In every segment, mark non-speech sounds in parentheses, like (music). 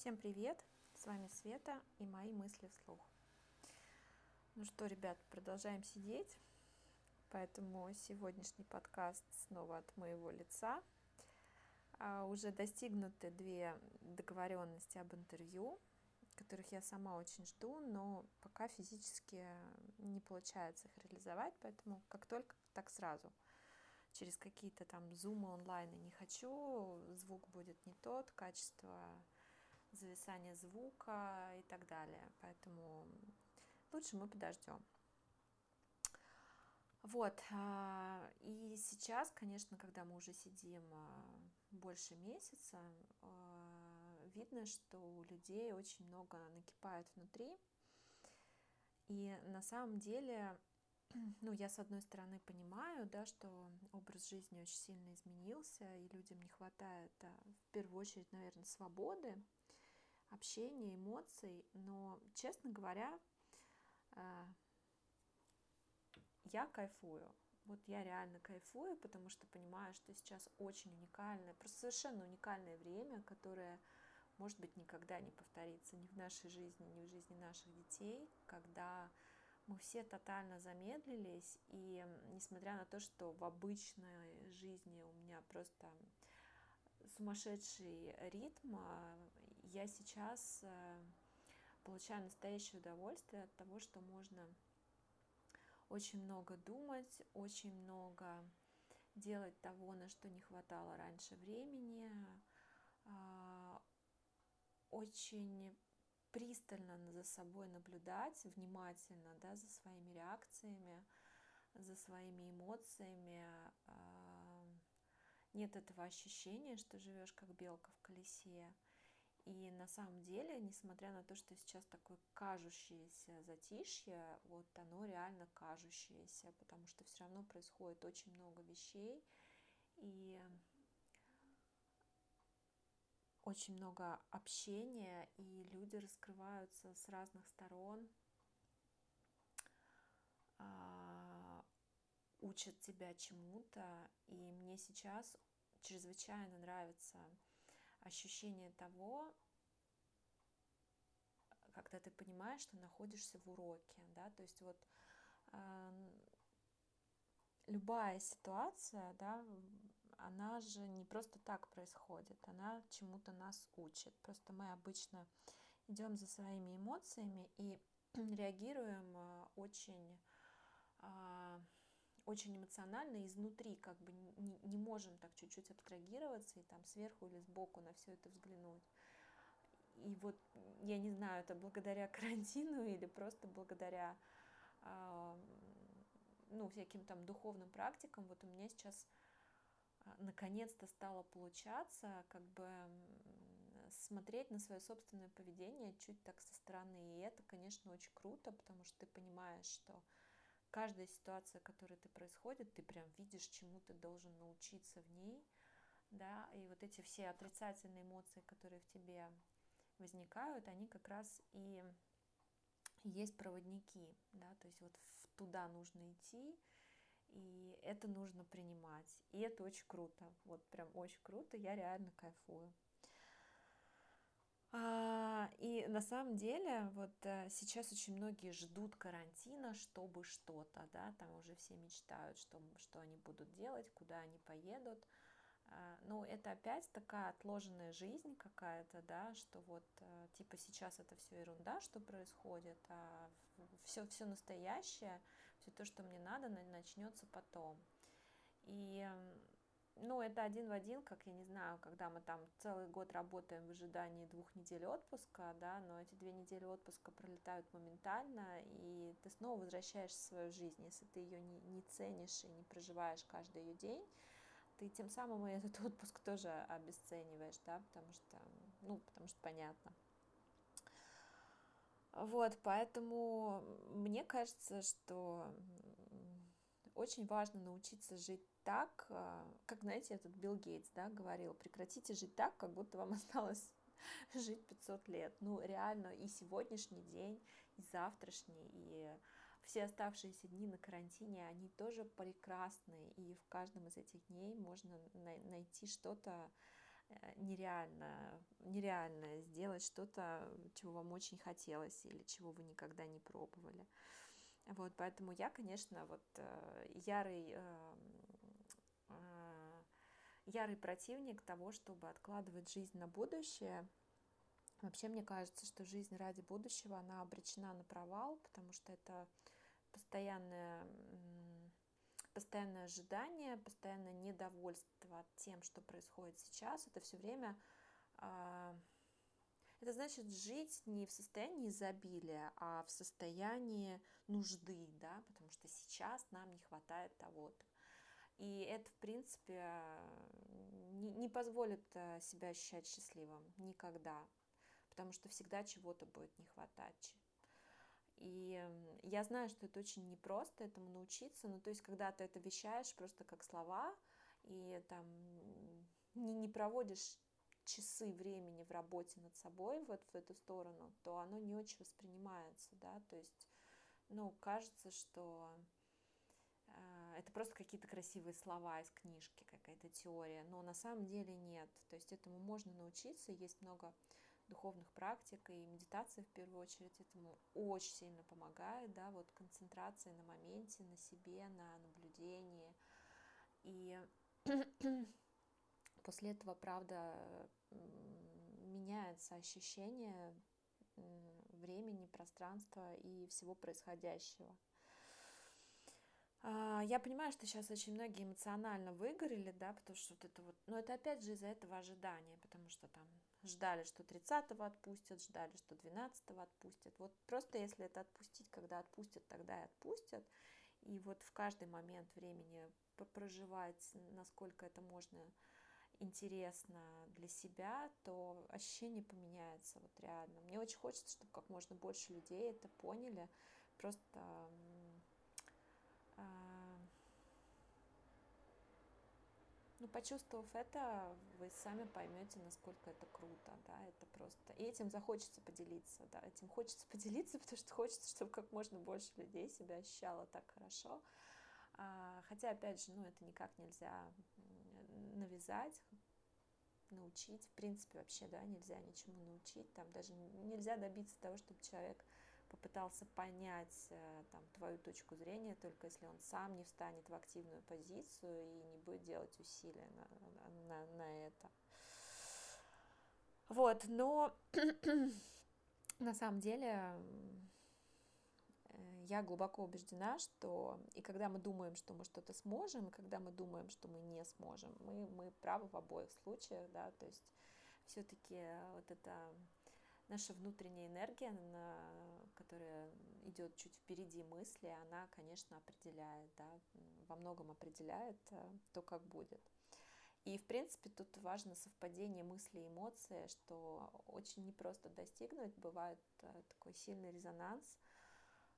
Всем привет! С вами Света и мои мысли вслух. Ну что, ребят, продолжаем сидеть, поэтому сегодняшний подкаст снова от моего лица. А, уже достигнуты две договоренности об интервью, которых я сама очень жду, но пока физически не получается их реализовать, поэтому как только, так сразу. Через какие-то там зумы онлайн не хочу, звук будет не тот, качество зависание звука и так далее. Поэтому лучше мы подождем. Вот, а, и сейчас, конечно, когда мы уже сидим а, больше месяца, а, видно, что у людей очень много накипает внутри. И на самом деле, (clears throat) ну, я с одной стороны понимаю, да, что образ жизни очень сильно изменился, и людям не хватает, в первую очередь, наверное, свободы, общения, эмоций, но, честно говоря, э, я кайфую. Вот я реально кайфую, потому что понимаю, что сейчас очень уникальное, просто совершенно уникальное время, которое, может быть, никогда не повторится ни в нашей жизни, ни в жизни наших детей, когда мы все тотально замедлились, и несмотря на то, что в обычной жизни у меня просто сумасшедший ритм, а, я сейчас э, получаю настоящее удовольствие от того, что можно очень много думать, очень много делать того, на что не хватало раньше времени, а, очень пристально за собой наблюдать, внимательно да, за своими реакциями, за своими эмоциями, а, нет этого ощущения, что живешь как белка в колесе. И на самом деле, несмотря на то, что сейчас такое кажущееся затишье, вот оно реально кажущееся, потому что все равно происходит очень много вещей, и очень много общения, и люди раскрываются с разных сторон, а, учат тебя чему-то, и мне сейчас чрезвычайно нравится ощущение того, когда ты понимаешь, что находишься в уроке, да, то есть вот э, любая ситуация, да, она же не просто так происходит, она чему-то нас учит. Просто мы обычно идем за своими эмоциями и (clears throat) реагируем э, очень э, очень эмоционально изнутри, как бы не, не можем так чуть-чуть абстрагироваться и там сверху или сбоку на все это взглянуть. И вот я не знаю, это благодаря (laughs) карантину или просто благодаря э, ну, всяким там духовным практикам, вот у меня сейчас а, наконец-то стало получаться как бы смотреть на свое собственное поведение чуть так со стороны. И это, конечно, очень круто, потому что ты понимаешь, что каждая ситуация, которая ты происходит, ты прям видишь, чему ты должен научиться в ней, да, и вот эти все отрицательные эмоции, которые в тебе возникают, они как раз и есть проводники, да, то есть вот туда нужно идти, и это нужно принимать, и это очень круто, вот прям очень круто, я реально кайфую. А, и на самом деле вот э, сейчас очень многие ждут карантина, чтобы что-то, да, там уже все мечтают, что, что они будут делать, куда они поедут. А, ну, это опять такая отложенная жизнь какая-то, да, что вот э, типа сейчас это все ерунда, что происходит, а все, все настоящее, все то, что мне надо, начнется потом. И ну, это один в один, как я не знаю, когда мы там целый год работаем в ожидании двух недель отпуска, да, но эти две недели отпуска пролетают моментально, и ты снова возвращаешься в свою жизнь. Если ты ее не, не ценишь и не проживаешь каждый ее день, ты тем самым и этот отпуск тоже обесцениваешь, да, потому что, ну, потому что понятно. Вот, поэтому мне кажется, что очень важно научиться жить так, а, как, знаете, этот Билл Гейтс, да, говорил, прекратите жить так, как будто вам (laughs) осталось жить 500 лет. Ну, реально, и сегодняшний день, и завтрашний, и все оставшиеся дни на карантине, они тоже прекрасны, и в каждом из этих дней можно найти что-то э, нереально, нереально сделать что-то, чего вам очень хотелось или чего вы никогда не пробовали. Вот, поэтому я, конечно, вот э, ярый, э, ярый противник того, чтобы откладывать жизнь на будущее. Вообще, мне кажется, что жизнь ради будущего, она обречена на провал, потому что это постоянное постоянное ожидание, постоянное недовольство тем, что происходит сейчас, это все время, а, это значит жить не в состоянии изобилия, а в состоянии нужды, да, потому что сейчас нам не хватает того-то. И это, в принципе, не, не позволит э, себя ощущать счастливым никогда, потому что всегда чего-то будет не хватать. И я знаю, что это очень непросто этому научиться. Ну, то есть, когда ты это вещаешь просто как слова, и там не, не проводишь часы времени в работе над собой вот в эту сторону, то оно не очень воспринимается, да, то есть, ну, кажется, что э, это просто какие-то красивые слова из книжки, какая-то теория, но на самом деле нет, то есть этому можно научиться, есть много духовных практик, и медитация в первую очередь этому очень сильно помогает, да, вот концентрация на моменте, на себе, на наблюдении. И (clears throat) после этого, правда, меняется ощущение времени, пространства и всего происходящего. А, я понимаю, что сейчас очень многие эмоционально выгорели, да, потому что вот это вот, но это опять же из-за этого ожидания, потому что там ждали, что 30-го отпустят, ждали, что 12-го отпустят. Вот просто если это отпустить, когда отпустят, тогда и отпустят. И вот в каждый момент времени проживать, насколько это можно интересно для себя, то ощущение поменяется вот реально. Мне очень хочется, чтобы как можно больше людей это поняли. Просто Ну, почувствовав это, вы сами поймете, насколько это круто, да, это просто... И этим захочется поделиться, да, этим хочется (laughs) поделиться, потому что хочется, чтобы как можно больше людей себя ощущало так хорошо. А, хотя, опять же, ну, это никак нельзя навязать, научить, в принципе, вообще, да, нельзя ничему научить, там даже нельзя добиться того, чтобы человек попытался понять э, там, твою точку зрения, только если он сам не встанет в активную позицию и не будет делать усилия на, на, на это. Вот, но (clears throat) на самом деле я глубоко убеждена, что и когда мы думаем, что мы что-то сможем, и когда мы думаем, что мы не сможем, мы, мы правы в обоих случаях, да, то есть все-таки вот это наша внутренняя энергия, она, которая идет чуть впереди мысли, она, конечно, определяет, да, во многом определяет э, то, как будет. И, в принципе, тут важно совпадение мысли и эмоций, что очень непросто достигнуть. Бывает э, такой сильный резонанс.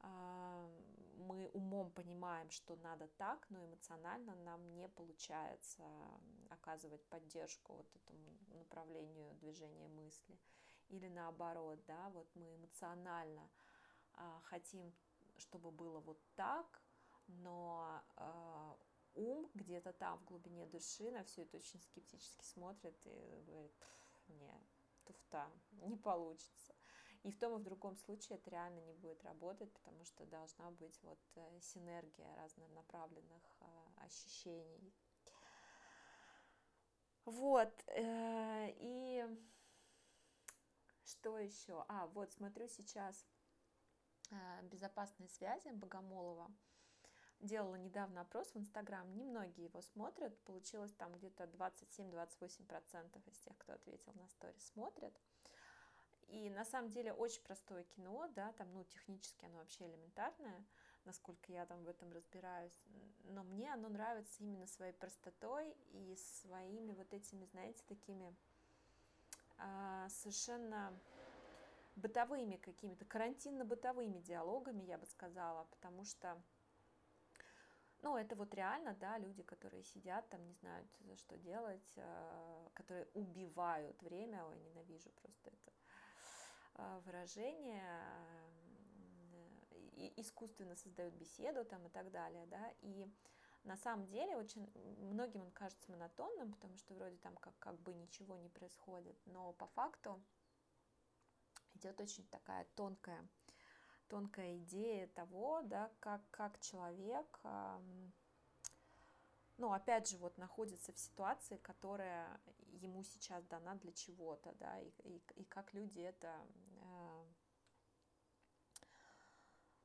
А, мы умом понимаем, что надо так, но эмоционально нам не получается оказывать поддержку вот этому направлению движения мысли или наоборот, да, вот мы эмоционально а, хотим, чтобы было вот так, но а, ум где-то там в глубине души на все это очень скептически смотрит и говорит, нет, туфта, не получится. И в том и в другом случае это реально не будет работать, потому что должна быть вот э, синергия разнонаправленных э, ощущений. Вот, э, и что еще? А, вот смотрю сейчас безопасные связи Богомолова. Делала недавно опрос в Инстаграм, немногие его смотрят, получилось там где-то 27-28% из тех, кто ответил на сторис, смотрят. И на самом деле очень простое кино, да, там, ну, технически оно вообще элементарное, насколько я там в этом разбираюсь, но мне оно нравится именно своей простотой и своими вот этими, знаете, такими а, совершенно бытовыми какими-то, карантинно-бытовыми диалогами, я бы сказала, потому что, ну, это вот реально, да, люди, которые сидят там, не знают, что делать, а, которые убивают время, ой, ненавижу просто это а, выражение, и искусственно создают беседу там и так далее, да, и на самом деле очень многим он кажется монотонным, потому что вроде там как, как бы ничего не происходит, но по факту идет очень такая тонкая, тонкая идея того, да, как, как человек, ну, опять же, вот находится в ситуации, которая ему сейчас дана для чего-то, да, и, и, и как люди это э,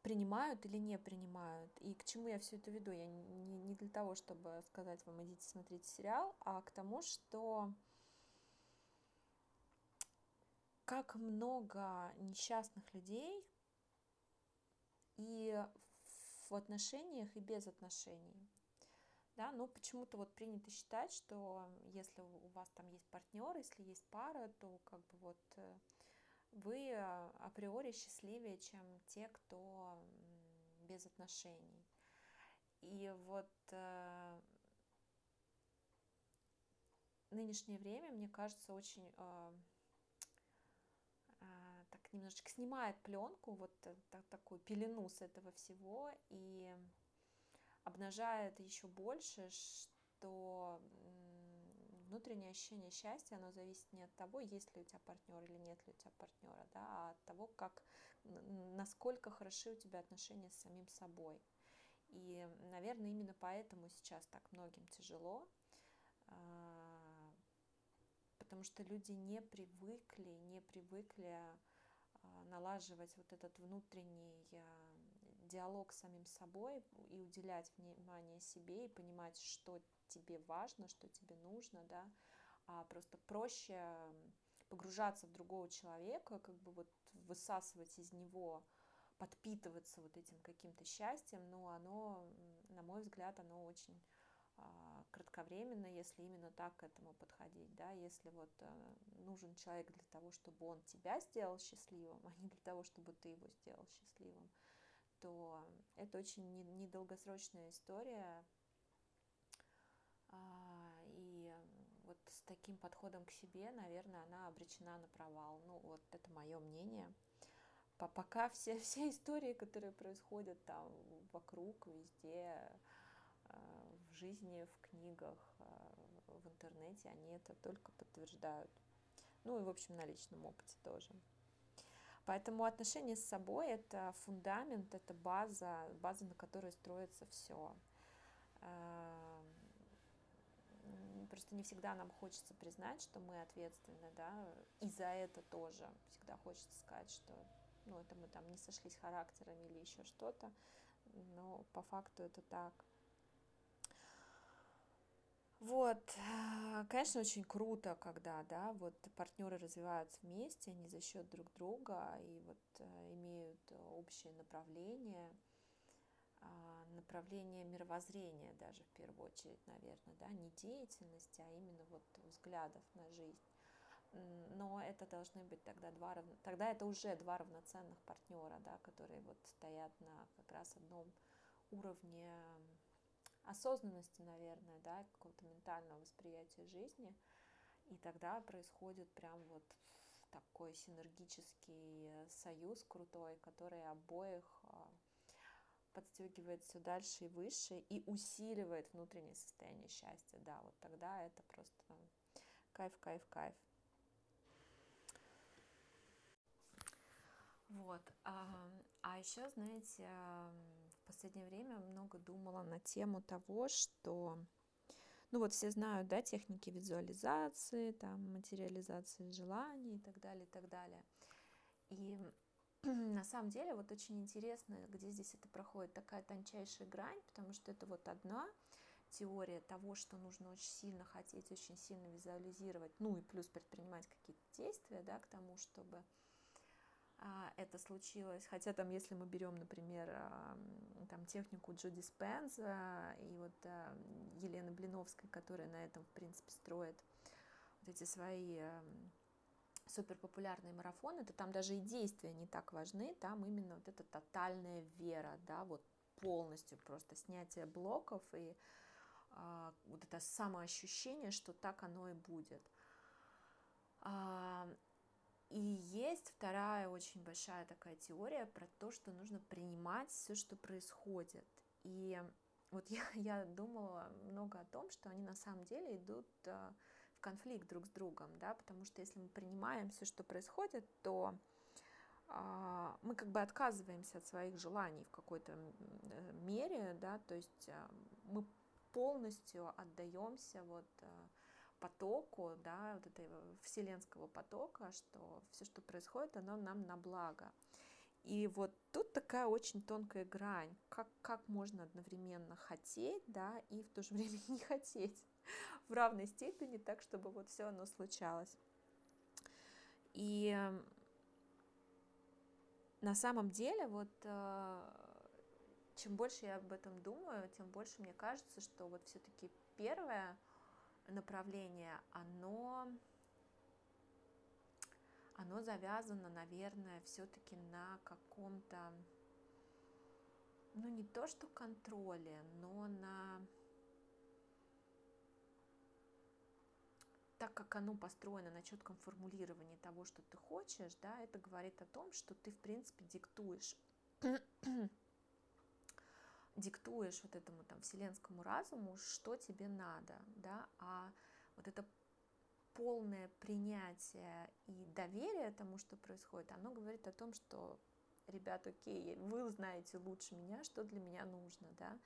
принимают или не принимают. И к чему я все это веду? Я не, не для того, чтобы сказать вам, идите смотрите сериал, а к тому, что как много несчастных людей и в отношениях, и без отношений. Да, но почему-то вот принято считать, что если у вас там есть партнер, если есть пара, то как бы вот э, вы э, априори счастливее, чем те, кто без отношений. И вот э, нынешнее время, мне кажется, очень э, э, так немножечко снимает пленку, вот э, так, такую пелену с этого всего и обнажает еще больше, что внутреннее ощущение счастья, оно зависит не от того, есть ли у тебя партнер или нет ли у тебя партнера, да, а от того, как, насколько хороши у тебя отношения с самим собой. И, наверное, именно поэтому сейчас так многим тяжело, а, потому что люди не привыкли, не привыкли а, налаживать вот этот внутренний а, диалог с самим собой и уделять внимание себе и понимать, что тебе важно, что тебе нужно, да, а просто проще погружаться в другого человека, как бы вот высасывать из него, подпитываться вот этим каким-то счастьем, но оно, на мой взгляд, оно очень а, кратковременно, если именно так к этому подходить, да, если вот а, нужен человек для того, чтобы он тебя сделал счастливым, (laughs) а не для того, чтобы ты его сделал счастливым, то это очень недолгосрочная история. А, и вот с таким подходом к себе, наверное, она обречена на провал. Ну, вот это мое мнение. Пока все, (laughs) все истории, которые происходят там вокруг, везде, а, в жизни, в книгах, а, в интернете, они это только подтверждают. Ну и, в общем, на личном опыте тоже. Поэтому отношения с собой – это фундамент, это база, база, на которой строится все. Эм, просто не всегда нам хочется признать, что мы ответственны, да, и за это тоже. Всегда хочется сказать, что ну, это мы там не сошлись характерами или еще что-то, но по факту это так. Вот, э, конечно, очень круто, когда, да, вот партнеры развиваются вместе, они за счет друг друга и вот э, имеют общее направление, а, направление мировоззрения даже в первую очередь, наверное, да, не деятельности, а именно вот взглядов на жизнь. Но это должны быть тогда два равно... тогда это уже два равноценных партнера, да, которые вот стоят на как раз одном уровне осознанности, наверное, да, какого-то ментального восприятия жизни. И тогда происходит прям вот такой синергический союз крутой, который обоих а, подстегивает все дальше и выше и усиливает внутреннее состояние счастья. Да, вот тогда это просто кайф, кайф, кайф. Вот. А, а еще, знаете, последнее время много думала на тему того, что, ну вот все знают, да, техники визуализации, там, материализации желаний и так далее, и так далее. И (clears throat) на самом деле вот очень интересно, где здесь это проходит такая тончайшая грань, потому что это вот одна теория того, что нужно очень сильно хотеть, очень сильно визуализировать, ну и плюс предпринимать какие-то действия, да, к тому, чтобы это случилось. Хотя там, если мы берем, например, там технику Джо Диспенза и вот Елены Блиновской, которая на этом, в принципе, строит вот эти свои суперпопулярные марафоны, то там даже и действия не так важны, там именно вот эта тотальная вера, да, вот полностью просто снятие блоков и а, вот это самоощущение, что так оно и будет. А, и есть вторая очень большая такая теория про то, что нужно принимать все, что происходит. И вот (laughs) я, я думала много о том, что они на самом деле идут а, в конфликт друг с другом, да, потому что если мы принимаем все, что происходит, то а, мы как бы отказываемся от своих желаний в какой-то э, мере, да, то есть а, мы полностью отдаемся вот потоку, да, вот этого вселенского потока, что все, что происходит, оно нам на благо. И вот тут такая очень тонкая грань, как, как можно одновременно хотеть, да, и в то же время (laughs) не хотеть в равной степени, так, чтобы вот все оно случалось. И на самом деле, вот э, чем больше я об этом думаю, тем больше мне кажется, что вот все-таки первое направление, оно оно завязано, наверное, все-таки на каком-то, ну не то что контроле, но на так как оно построено на четком формулировании того, что ты хочешь, да, это говорит о том, что ты, в принципе, диктуешь диктуешь вот этому там вселенскому разуму, что тебе надо, да, а вот это полное принятие и доверие тому, что происходит, оно говорит о том, что, ребят, окей, вы знаете лучше меня, что для меня нужно, да.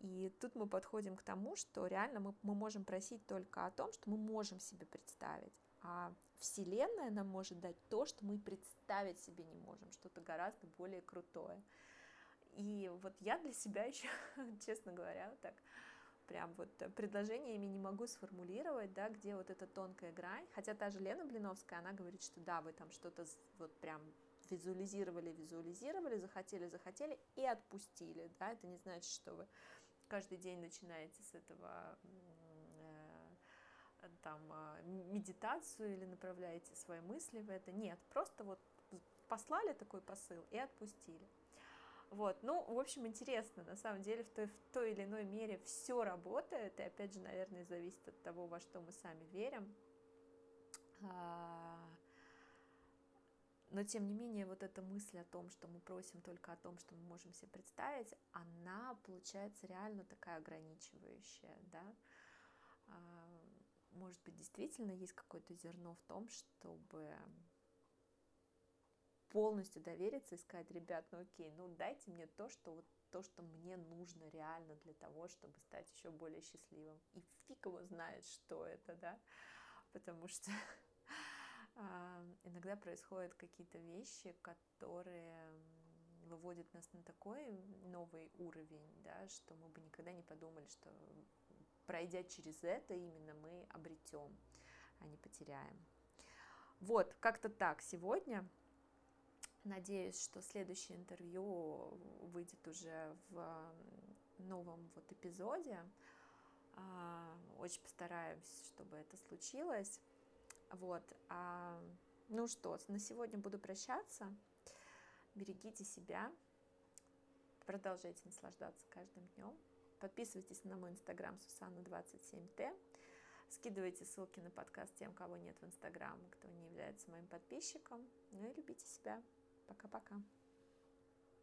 И тут мы подходим к тому, что реально мы, мы можем просить только о том, что мы можем себе представить, а Вселенная нам может дать то, что мы представить себе не можем, что-то гораздо более крутое. И вот я для себя (laughs) еще, честно говоря, так прям вот э, предложениями не могу сформулировать, да, где вот эта тонкая грань, хотя та же Лена Блиновская, она говорит, что да, вы там что-то вот прям визуализировали, визуализировали, захотели, захотели и отпустили, да, это не значит, что вы каждый день начинаете с этого э, там а, медитацию или направляете свои мысли в это, нет, просто вот послали такой посыл и отпустили. Вот, ну, в общем, интересно, на самом деле, в той, в той или иной мере все работает, и опять же, наверное, зависит от того, во что мы сами верим. А, но, тем не менее, вот эта мысль о том, что мы просим только о том, что мы можем себе представить, она получается реально такая ограничивающая, да. А, может быть, действительно есть какое-то зерно в том, чтобы полностью довериться и сказать, ребят, ну окей, ну дайте мне то, что вот то, что мне нужно реально для того, чтобы стать еще более счастливым. И фиг его знает, что это, да, потому что (laughs) а, иногда происходят какие-то вещи, которые выводят нас на такой новый уровень, да, что мы бы никогда не подумали, что пройдя через это, именно мы обретем, а не потеряем. Вот, как-то так сегодня. Надеюсь, что следующее интервью выйдет уже в новом вот эпизоде. А, очень постараюсь, чтобы это случилось. Вот. А, ну что, на сегодня буду прощаться. Берегите себя. Продолжайте наслаждаться каждым днем. Подписывайтесь на мой инстаграм Сусанна27Т. Скидывайте ссылки на подкаст тем, кого нет в инстаграм, кто не является моим подписчиком. Ну и любите себя. Пока-пока.